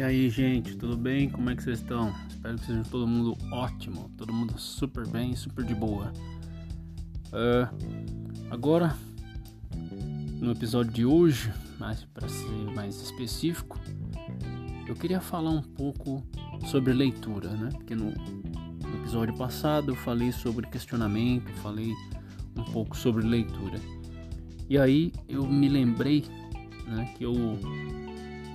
E aí, gente, tudo bem? Como é que vocês estão? Espero que seja todo mundo ótimo, todo mundo super bem, super de boa. Uh, agora, no episódio de hoje, mais para ser mais específico, eu queria falar um pouco sobre leitura, né? Porque no, no episódio passado eu falei sobre questionamento, falei um pouco sobre leitura. E aí eu me lembrei, né, que eu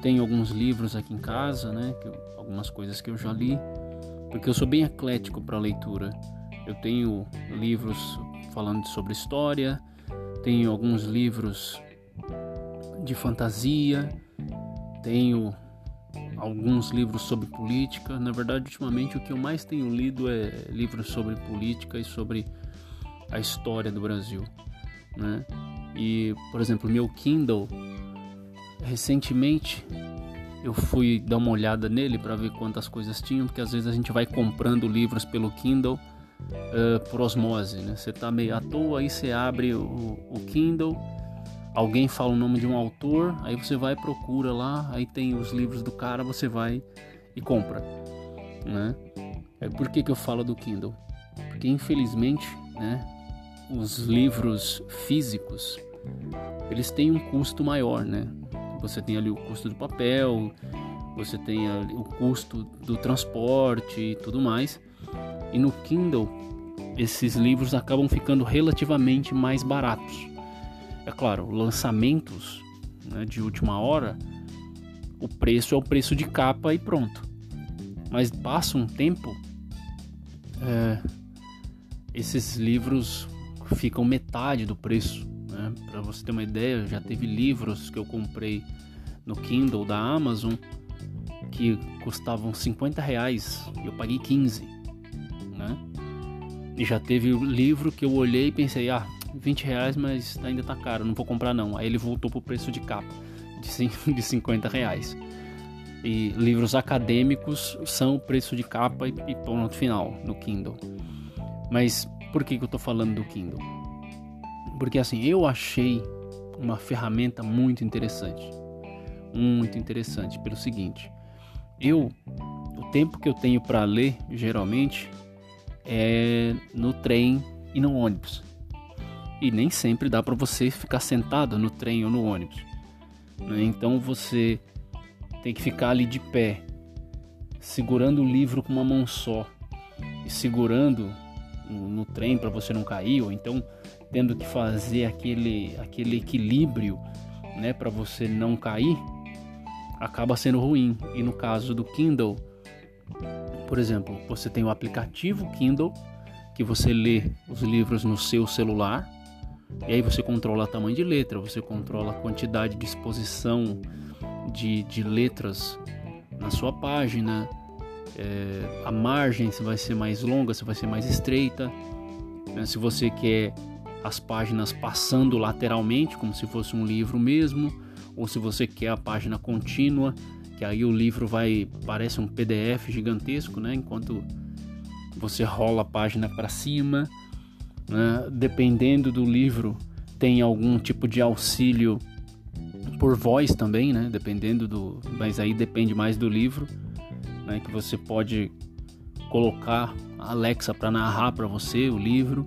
tenho alguns livros aqui em casa, né? Que, algumas coisas que eu já li, porque eu sou bem eclético para leitura. Eu tenho livros falando sobre história, tenho alguns livros de fantasia, tenho alguns livros sobre política. Na verdade, ultimamente o que eu mais tenho lido é livros sobre política e sobre a história do Brasil, né? E, por exemplo, meu Kindle recentemente eu fui dar uma olhada nele para ver quantas coisas tinham, porque às vezes a gente vai comprando livros pelo Kindle uh, por osmose, né? Você tá meio à toa, aí você abre o, o Kindle, alguém fala o nome de um autor, aí você vai procura lá, aí tem os livros do cara, você vai e compra, né? É por que, que eu falo do Kindle? Porque infelizmente, né, os livros físicos eles têm um custo maior, né? Você tem ali o custo do papel, você tem o custo do transporte e tudo mais. E no Kindle, esses livros acabam ficando relativamente mais baratos. É claro, lançamentos né, de última hora, o preço é o preço de capa e pronto. Mas passa um tempo, é, esses livros ficam metade do preço. Né? Para você ter uma ideia, já teve livros que eu comprei no Kindle da Amazon que custavam 50 reais e eu paguei 15, né? E já teve livro que eu olhei e pensei, ah, 20 reais, mas ainda tá caro, não vou comprar não. Aí ele voltou pro preço de capa, de 50 reais. E livros acadêmicos são o preço de capa e ponto final no Kindle. Mas por que, que eu tô falando do Kindle? Porque assim, eu achei uma ferramenta muito interessante. Muito interessante pelo seguinte, eu o tempo que eu tenho para ler, geralmente, é no trem e no ônibus. E nem sempre dá para você ficar sentado no trem ou no ônibus. Né? Então você tem que ficar ali de pé, segurando o livro com uma mão só e segurando no, no trem para você não cair, ou então tendo que fazer aquele, aquele equilíbrio né, para você não cair, acaba sendo ruim. E no caso do Kindle, por exemplo, você tem o aplicativo Kindle que você lê os livros no seu celular e aí você controla o tamanho de letra, você controla a quantidade de exposição de, de letras na sua página, é, a margem se vai ser mais longa, se vai ser mais estreita. Né? Se você quer as páginas passando lateralmente, como se fosse um livro mesmo, ou se você quer a página contínua, que aí o livro vai parece um PDF gigantesco, né? Enquanto você rola a página para cima, né? dependendo do livro tem algum tipo de auxílio por voz também, né? Dependendo do, mas aí depende mais do livro né, que você pode colocar a Alexa para narrar para você o livro,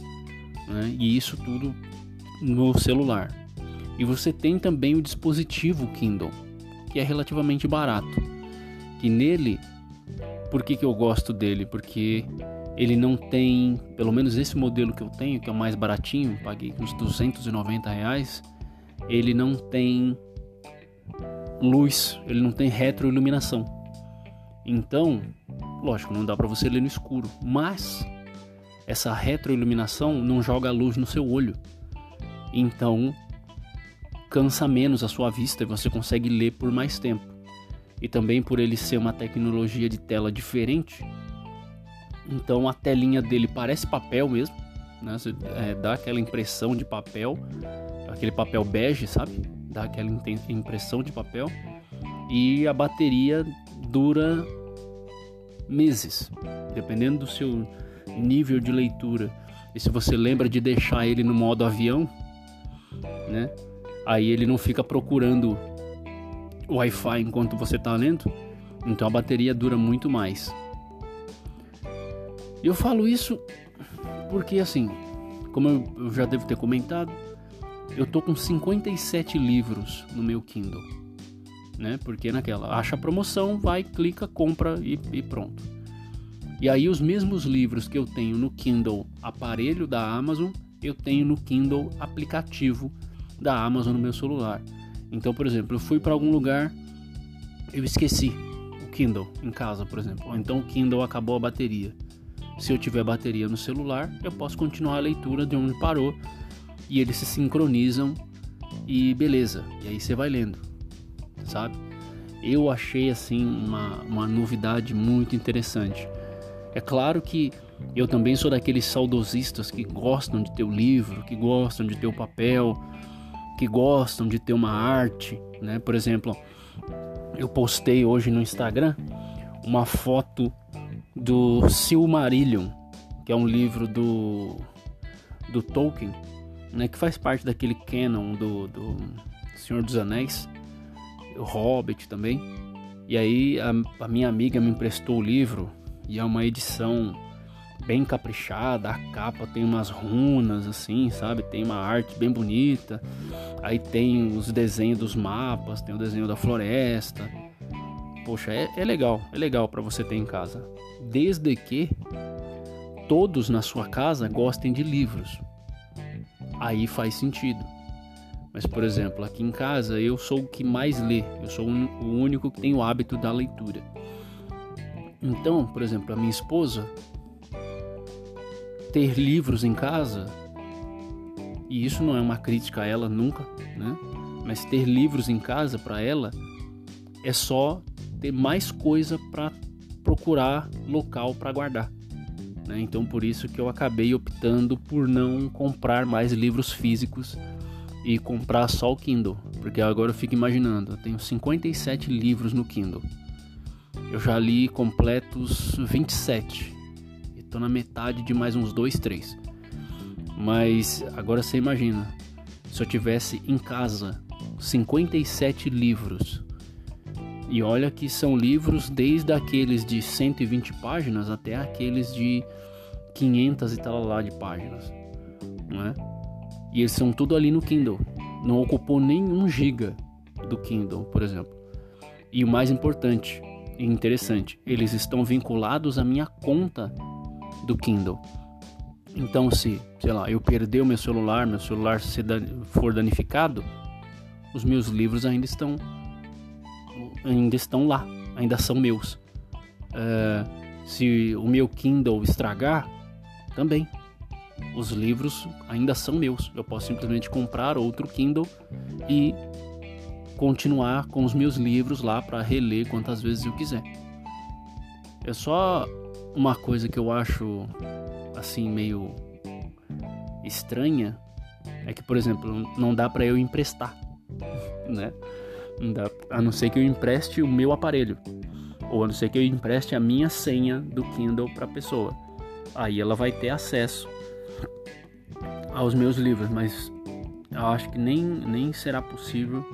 né, e isso tudo no celular. E você tem também o dispositivo Kindle, que é relativamente barato. Que nele, por que, que eu gosto dele? Porque ele não tem, pelo menos esse modelo que eu tenho, que é o mais baratinho, paguei uns 290 reais, ele não tem luz, ele não tem retroiluminação. Então, lógico, não dá para você ler no escuro, mas essa retroiluminação não joga luz no seu olho. Então, cansa menos a sua vista e você consegue ler por mais tempo. E também por ele ser uma tecnologia de tela diferente, então a telinha dele parece papel mesmo, né? Você, é, dá aquela impressão de papel, aquele papel bege, sabe? Dá aquela impressão de papel. E a bateria dura meses, dependendo do seu nível de leitura. E se você lembra de deixar ele no modo avião, né? Aí ele não fica procurando Wi-Fi enquanto você está lendo. Então a bateria dura muito mais. Eu falo isso porque assim, como eu já devo ter comentado, eu tô com 57 livros no meu Kindle, né? Porque naquela acha a promoção, vai, clica, compra e, e pronto. E aí os mesmos livros que eu tenho no Kindle aparelho da Amazon, eu tenho no Kindle aplicativo da Amazon no meu celular. Então, por exemplo, eu fui para algum lugar, eu esqueci o Kindle em casa, por exemplo. Ou então o Kindle acabou a bateria. Se eu tiver bateria no celular, eu posso continuar a leitura de onde parou e eles se sincronizam e beleza. E aí você vai lendo, sabe? Eu achei assim uma, uma novidade muito interessante. É claro que eu também sou daqueles saudosistas que gostam de ter o livro, que gostam de ter o papel, que gostam de ter uma arte, né? Por exemplo, eu postei hoje no Instagram uma foto do Silmarillion, que é um livro do, do Tolkien, né? Que faz parte daquele canon do, do Senhor dos Anéis, o Hobbit também. E aí a, a minha amiga me emprestou o livro e é uma edição bem caprichada, a capa tem umas runas assim, sabe? Tem uma arte bem bonita. Aí tem os desenhos dos mapas, tem o desenho da floresta. Poxa, é, é legal, é legal para você ter em casa. Desde que todos na sua casa gostem de livros. Aí faz sentido. Mas, por exemplo, aqui em casa eu sou o que mais lê, eu sou o único que tem o hábito da leitura. Então, por exemplo, a minha esposa ter livros em casa, e isso não é uma crítica a ela nunca, né? Mas ter livros em casa para ela é só ter mais coisa para procurar local para guardar. Né? Então por isso que eu acabei optando por não comprar mais livros físicos e comprar só o Kindle, porque agora eu fico imaginando, eu tenho 57 livros no Kindle. Eu já li completos 27. E tô na metade de mais uns 2, 3. Mas agora você imagina, se eu tivesse em casa 57 livros. E olha que são livros desde aqueles de 120 páginas até aqueles de 500 e tal lá de páginas, não é? E eles são tudo ali no Kindle. Não ocupou nenhum giga do Kindle, por exemplo. E o mais importante, e interessante, eles estão vinculados à minha conta do Kindle. Então, se, sei lá, eu perder o meu celular, meu celular for danificado, os meus livros ainda estão ainda estão lá, ainda são meus. Uh, se o meu Kindle estragar, também. Os livros ainda são meus. Eu posso simplesmente comprar outro Kindle e continuar com os meus livros lá para reler quantas vezes eu quiser. É só uma coisa que eu acho assim meio estranha é que, por exemplo, não dá para eu emprestar, né? Não dá, a não ser que eu empreste o meu aparelho, ou a não ser que eu empreste a minha senha do Kindle para pessoa. Aí ela vai ter acesso aos meus livros, mas eu acho que nem, nem será possível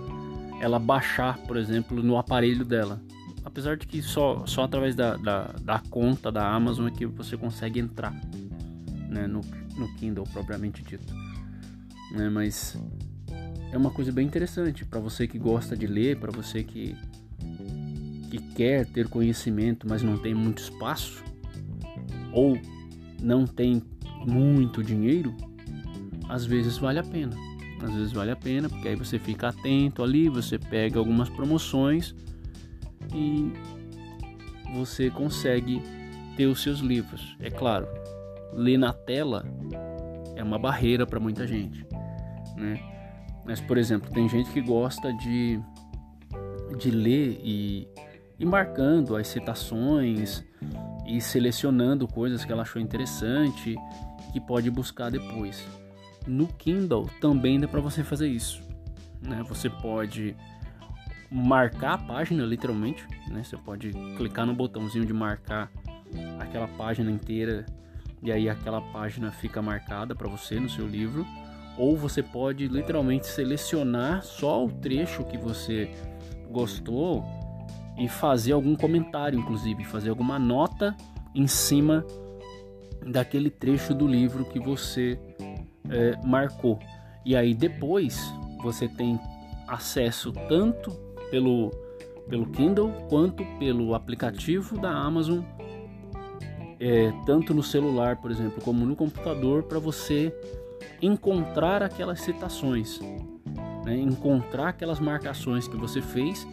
ela baixar, por exemplo, no aparelho dela. Apesar de que só, só através da, da, da conta da Amazon é que você consegue entrar né, no, no Kindle propriamente dito. Né, mas é uma coisa bem interessante para você que gosta de ler, para você que, que quer ter conhecimento, mas não tem muito espaço, ou não tem muito dinheiro, às vezes vale a pena às vezes vale a pena, porque aí você fica atento ali, você pega algumas promoções e você consegue ter os seus livros. É claro, ler na tela é uma barreira para muita gente, né? Mas, por exemplo, tem gente que gosta de, de ler e, e marcando as citações e selecionando coisas que ela achou interessante que pode buscar depois. No Kindle também dá para você fazer isso. Né? Você pode marcar a página literalmente, né? Você pode clicar no botãozinho de marcar aquela página inteira e aí aquela página fica marcada para você no seu livro, ou você pode literalmente selecionar só o trecho que você gostou e fazer algum comentário, inclusive, fazer alguma nota em cima daquele trecho do livro que você é, marcou. E aí depois você tem acesso tanto pelo, pelo Kindle quanto pelo aplicativo da Amazon, é, tanto no celular, por exemplo, como no computador, para você encontrar aquelas citações, né? encontrar aquelas marcações que você fez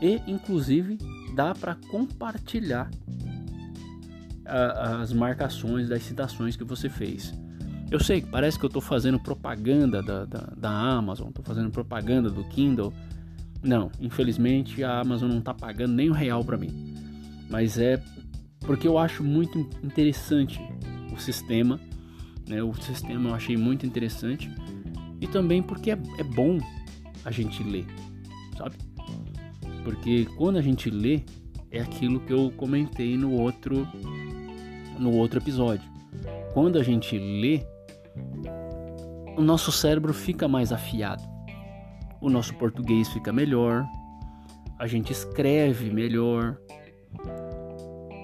e, inclusive, dá para compartilhar a, as marcações das citações que você fez. Eu sei parece que eu estou fazendo propaganda da, da, da Amazon, estou fazendo propaganda do Kindle. Não, infelizmente a Amazon não está pagando nem um real para mim. Mas é porque eu acho muito interessante o sistema, né? O sistema eu achei muito interessante e também porque é, é bom a gente ler, sabe? Porque quando a gente lê é aquilo que eu comentei no outro no outro episódio. Quando a gente lê, o nosso cérebro fica mais afiado, o nosso português fica melhor, a gente escreve melhor,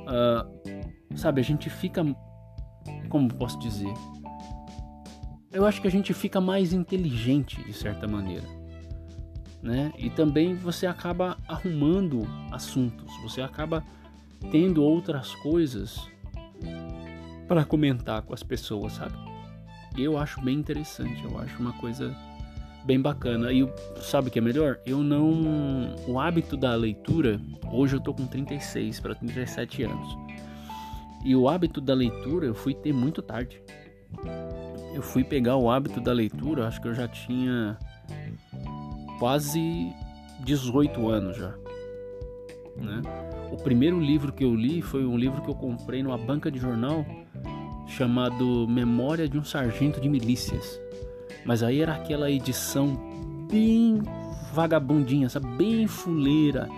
uh, sabe? A gente fica, como posso dizer? Eu acho que a gente fica mais inteligente de certa maneira, né? E também você acaba arrumando assuntos, você acaba tendo outras coisas para comentar com as pessoas, sabe? Eu acho bem interessante, eu acho uma coisa bem bacana. E sabe o que é melhor? Eu não. O hábito da leitura, hoje eu tô com 36 para 37 anos. E o hábito da leitura eu fui ter muito tarde. Eu fui pegar o hábito da leitura, acho que eu já tinha quase 18 anos já. Né? O primeiro livro que eu li foi um livro que eu comprei numa banca de jornal chamado Memória de um Sargento de Milícias. Mas aí era aquela edição bem vagabundinha, sabe? bem fuleira,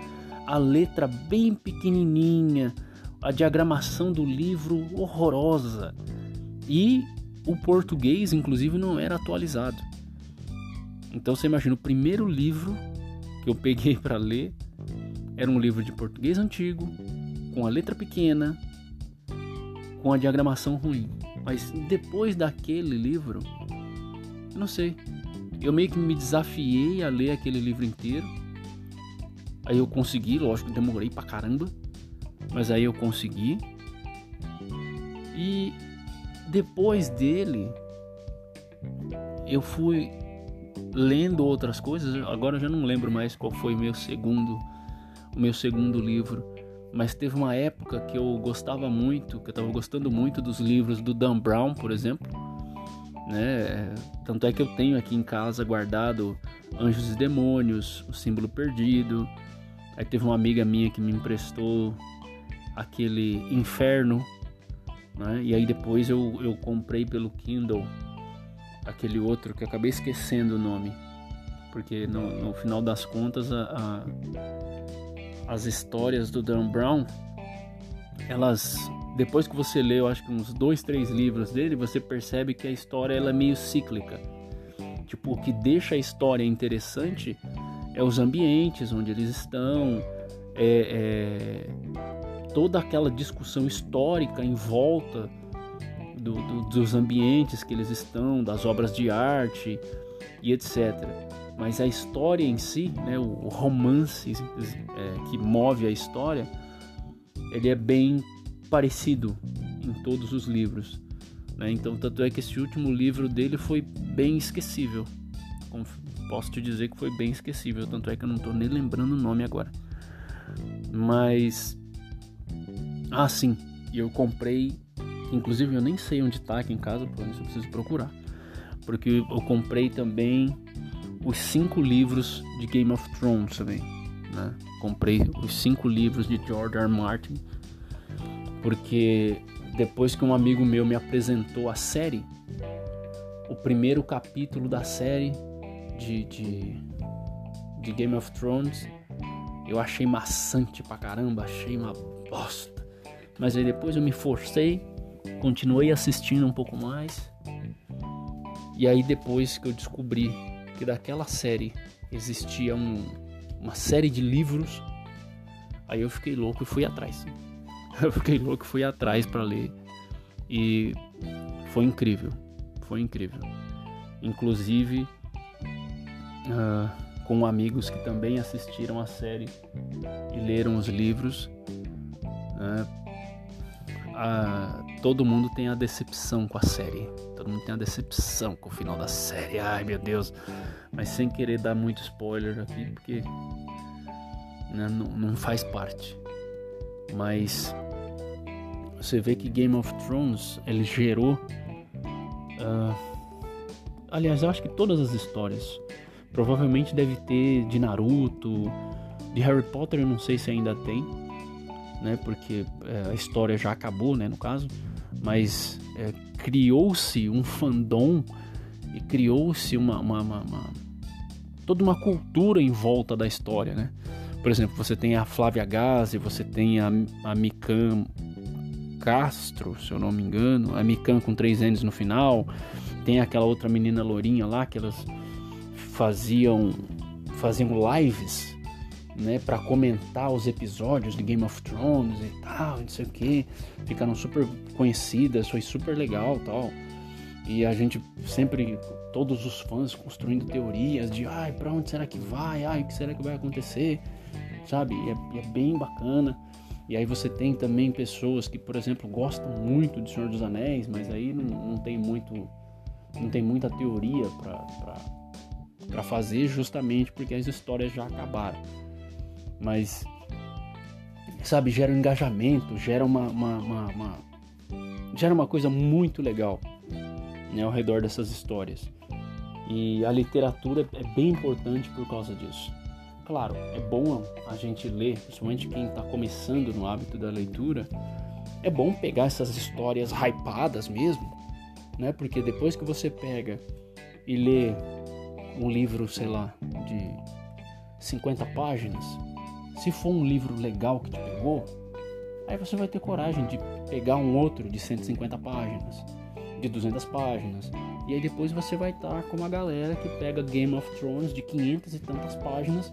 a letra bem pequenininha, a diagramação do livro horrorosa. E o português, inclusive, não era atualizado. Então você imagina, o primeiro livro que eu peguei para ler era um livro de português antigo, com a letra pequena, com a diagramação ruim. Mas depois daquele livro, eu não sei. Eu meio que me desafiei a ler aquele livro inteiro. Aí eu consegui, lógico, demorei pra caramba. Mas aí eu consegui. E depois dele, eu fui lendo outras coisas. Agora eu já não lembro mais qual foi meu segundo, o meu segundo livro mas teve uma época que eu gostava muito, que eu estava gostando muito dos livros do Dan Brown, por exemplo, né? Tanto é que eu tenho aqui em casa guardado Anjos e Demônios, O Símbolo Perdido. Aí teve uma amiga minha que me emprestou aquele Inferno, né? E aí depois eu, eu comprei pelo Kindle aquele outro que acabei esquecendo o nome, porque no, no final das contas a, a as histórias do Dan Brown, elas depois que você lê, eu acho que uns dois, três livros dele, você percebe que a história ela é meio cíclica. Tipo, o que deixa a história interessante é os ambientes onde eles estão, é, é toda aquela discussão histórica em volta do, do, dos ambientes que eles estão, das obras de arte e etc mas a história em si, né, o romance é, que move a história, ele é bem parecido em todos os livros. Né? Então, tanto é que esse último livro dele foi bem esquecível. Posso te dizer que foi bem esquecível, tanto é que eu não estou nem lembrando o nome agora. Mas, ah, sim, eu comprei, inclusive eu nem sei onde está aqui em casa, por isso eu preciso procurar. Porque eu comprei também os cinco livros de Game of Thrones também. Né? Comprei os cinco livros de George R. Martin porque depois que um amigo meu me apresentou a série, o primeiro capítulo da série de, de, de Game of Thrones, eu achei maçante pra caramba, achei uma bosta. Mas aí depois eu me forcei, continuei assistindo um pouco mais. E aí depois que eu descobri que daquela série existia um, uma série de livros, Aí eu fiquei louco e fui atrás. Eu fiquei louco e fui atrás para ler. E foi incrível. Foi incrível. Inclusive uh, com amigos que também assistiram a série e leram os livros. Uh, uh, todo mundo tem a decepção com a série. Todo mundo tem a decepção com o final da série. Ai meu Deus. Mas sem querer dar muito spoiler aqui, porque né, não, não faz parte. Mas você vê que Game of Thrones ele gerou. Uh, aliás, eu acho que todas as histórias. Provavelmente deve ter de Naruto, de Harry Potter, eu não sei se ainda tem, né? Porque é, a história já acabou, né? No caso, mas é, criou-se um fandom e criou-se uma, uma, uma, uma, toda uma cultura em volta da história, né? Por exemplo, você tem a Flávia Gazi, você tem a, a Mikan Castro, se eu não me engano, a Mikan com três N's no final, tem aquela outra menina lourinha lá que elas faziam faziam lives, né, para comentar os episódios de Game of Thrones e tal, não sei o que, ficaram super conhecidas, foi super legal, tal. E a gente sempre todos os fãs construindo teorias de, ai, para onde será que vai? Ai, o que será que vai acontecer? sabe? E é, é, bem bacana. E aí você tem também pessoas que, por exemplo, gostam muito de Senhor dos Anéis, mas aí não, não tem muito, não tem muita teoria para fazer, justamente porque as histórias já acabaram. Mas, sabe, gera um engajamento, gera uma, uma, uma, uma gera uma coisa muito legal né, ao redor dessas histórias. E a literatura é bem importante por causa disso. Claro, é bom a gente ler, principalmente quem está começando no hábito da leitura, é bom pegar essas histórias hypadas mesmo, né? Porque depois que você pega e lê um livro, sei lá, de 50 páginas, se for um livro legal que te pegou, aí você vai ter coragem de pegar um outro de 150 páginas, de 200 páginas, e aí depois você vai estar com uma galera que pega Game of Thrones de 500 e tantas páginas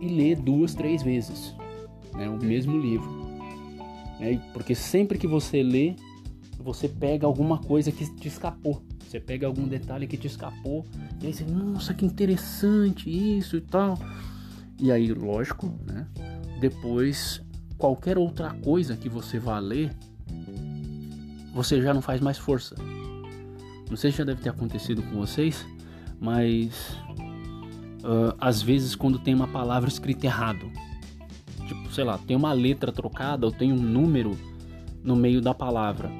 e lê duas, três vezes né, o mesmo livro. Né, porque sempre que você lê, você pega alguma coisa que te escapou. Você pega algum detalhe que te escapou e aí você, nossa, que interessante isso e tal. E aí, lógico, né? Depois, qualquer outra coisa que você vá ler, você já não faz mais força. Não sei se já deve ter acontecido com vocês, mas uh, às vezes quando tem uma palavra escrita errado, tipo, sei lá, tem uma letra trocada ou tem um número no meio da palavra.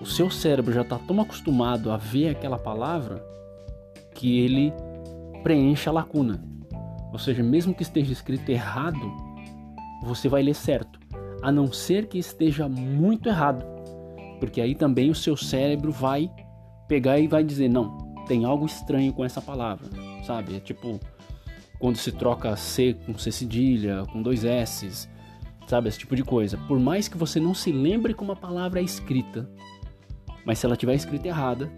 O seu cérebro já está tão acostumado a ver aquela palavra que ele preenche a lacuna. Ou seja, mesmo que esteja escrito errado, você vai ler certo, a não ser que esteja muito errado porque aí também o seu cérebro vai pegar e vai dizer: não, tem algo estranho com essa palavra, sabe? É tipo quando se troca C com C cedilha, com dois S's, sabe? Esse tipo de coisa. Por mais que você não se lembre como a palavra é escrita, mas se ela tiver escrita errada,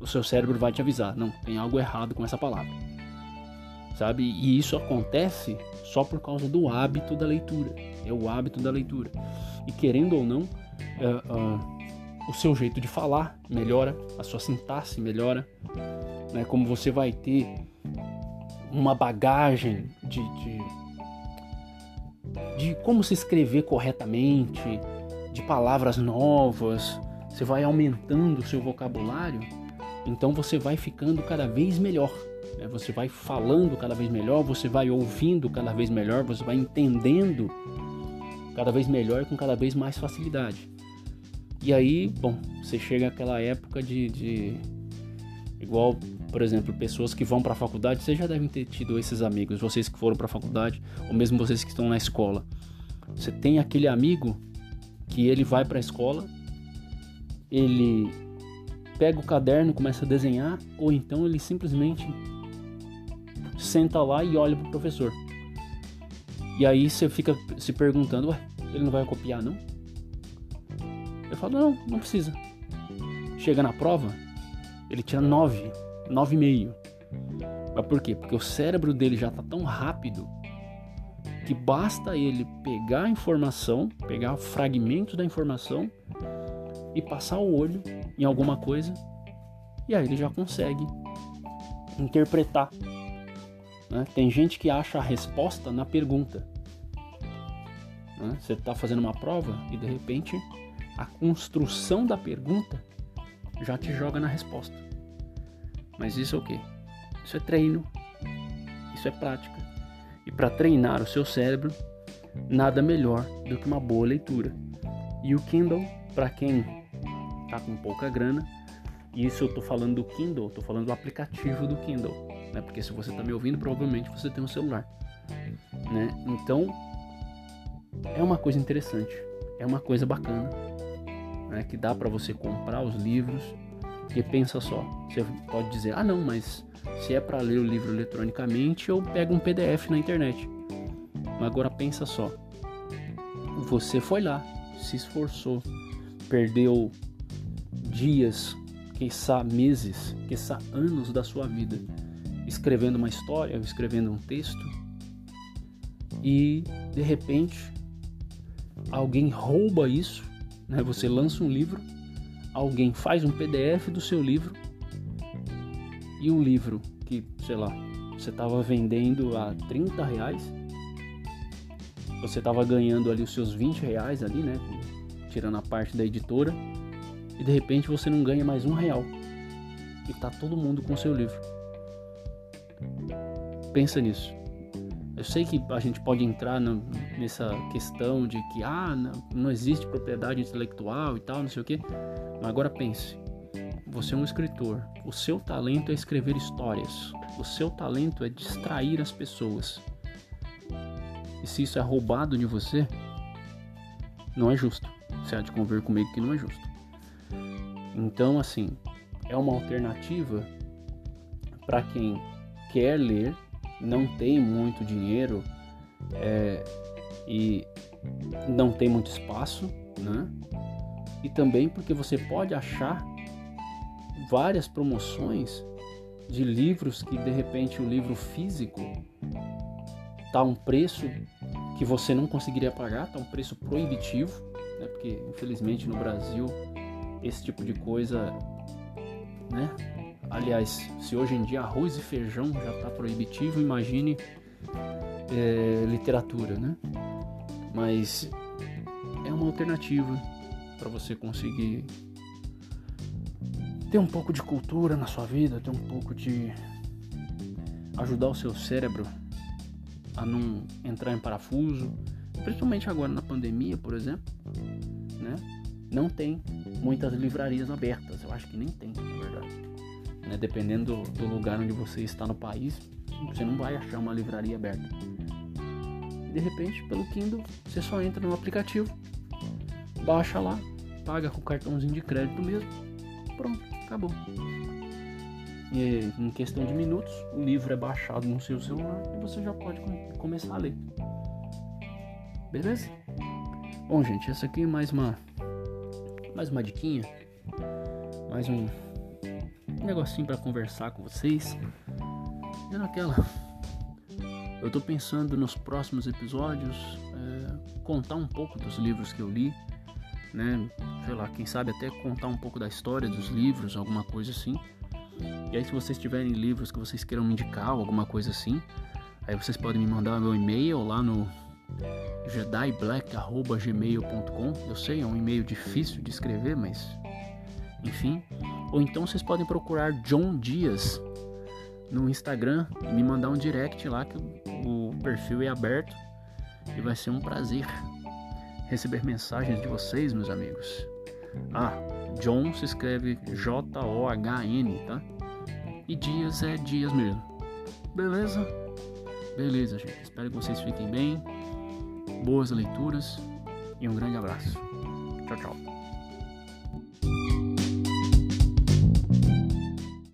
o seu cérebro vai te avisar: não, tem algo errado com essa palavra, sabe? E isso acontece só por causa do hábito da leitura. É o hábito da leitura. E querendo ou não, uh, uh, o seu jeito de falar melhora, a sua sintaxe melhora, né? Como você vai ter uma bagagem de, de, de como se escrever corretamente, de palavras novas, você vai aumentando o seu vocabulário, então você vai ficando cada vez melhor. Né? Você vai falando cada vez melhor, você vai ouvindo cada vez melhor, você vai entendendo cada vez melhor com cada vez mais facilidade. E aí, bom, você chega àquela época de, de igual, por exemplo, pessoas que vão para a faculdade, vocês já devem ter tido esses amigos, vocês que foram para a faculdade, ou mesmo vocês que estão na escola. Você tem aquele amigo que ele vai para a escola, ele pega o caderno, começa a desenhar, ou então ele simplesmente senta lá e olha pro professor. E aí você fica se perguntando, ué, ele não vai copiar não? Eu falo, não, não precisa. Chega na prova, ele tira 9, 9,5. Mas por quê? Porque o cérebro dele já tá tão rápido que basta ele pegar a informação, pegar fragmentos da informação e passar o olho em alguma coisa e aí ele já consegue interpretar. Né? Tem gente que acha a resposta na pergunta. Né? Você está fazendo uma prova e de repente a construção da pergunta já te joga na resposta. Mas isso é o que? Isso é treino, isso é prática. E para treinar o seu cérebro, nada melhor do que uma boa leitura. E o Kindle, para quem está com pouca grana, e isso eu estou falando do Kindle, estou falando do aplicativo do Kindle, né? Porque se você está me ouvindo, provavelmente você tem um celular, né? Então é uma coisa interessante, é uma coisa bacana, né? Que dá para você comprar os livros. E pensa só, você pode dizer, ah não, mas se é para ler o livro eletronicamente, eu pego um PDF na internet. Mas agora pensa só, você foi lá, se esforçou, perdeu dias, quiçá meses, quiçá anos da sua vida escrevendo uma história, escrevendo um texto e de repente alguém rouba isso, né? Você lança um livro, alguém faz um PDF do seu livro e um livro que, sei lá, você estava vendendo a 30 reais, você estava ganhando ali os seus 20 reais ali, né? Tirando a parte da editora e de repente você não ganha mais um real e tá todo mundo com seu livro. Pensa nisso. Eu sei que a gente pode entrar nessa questão de que ah, não, não existe propriedade intelectual e tal, não sei o que. Mas agora pense. Você é um escritor. O seu talento é escrever histórias. O seu talento é distrair as pessoas. E se isso é roubado de você, não é justo. Você há de conviver comigo que não é justo. Então, assim, é uma alternativa para quem quer ler, não tem muito dinheiro é, e não tem muito espaço, né? E também porque você pode achar várias promoções de livros que de repente o livro físico tá um preço que você não conseguiria pagar, tá um preço proibitivo, né? Porque infelizmente no Brasil esse tipo de coisa, né? Aliás, se hoje em dia arroz e feijão já está proibitivo, imagine é, literatura, né? Mas é uma alternativa para você conseguir ter um pouco de cultura na sua vida, ter um pouco de ajudar o seu cérebro a não entrar em parafuso, principalmente agora na pandemia, por exemplo, né? Não tem muitas livrarias abertas. Eu acho que nem tem, na verdade. Né? Dependendo do, lugar onde você está no país, você não vai achar uma livraria aberta. De repente, pelo Kindle, você só entra no aplicativo, baixa lá, paga com o cartãozinho de crédito mesmo. Pronto, acabou. E em questão de minutos, o livro é baixado no seu celular e você já pode começar a ler. Beleza? Bom, gente, essa aqui é mais uma mais uma diquinha, mais um, negocinho para conversar com vocês. E naquela, eu tô pensando nos próximos episódios é, contar um pouco dos livros que eu li, né? Sei lá, quem sabe até contar um pouco da história dos livros, alguma coisa assim. E aí, se vocês tiverem livros que vocês queiram me indicar, alguma coisa assim, aí vocês podem me mandar meu e-mail lá no jediblack.gmail.com. Eu sei, é um e-mail difícil de escrever, mas enfim. Ou então vocês podem procurar John Dias no Instagram e me mandar um direct lá que o perfil é aberto e vai ser um prazer receber mensagens de vocês, meus amigos. Ah, John se escreve J-O-H-N, tá? E Dias é Dias mesmo. Beleza? Beleza, gente. Espero que vocês fiquem bem boas leituras e um grande abraço. Tchau, tchau.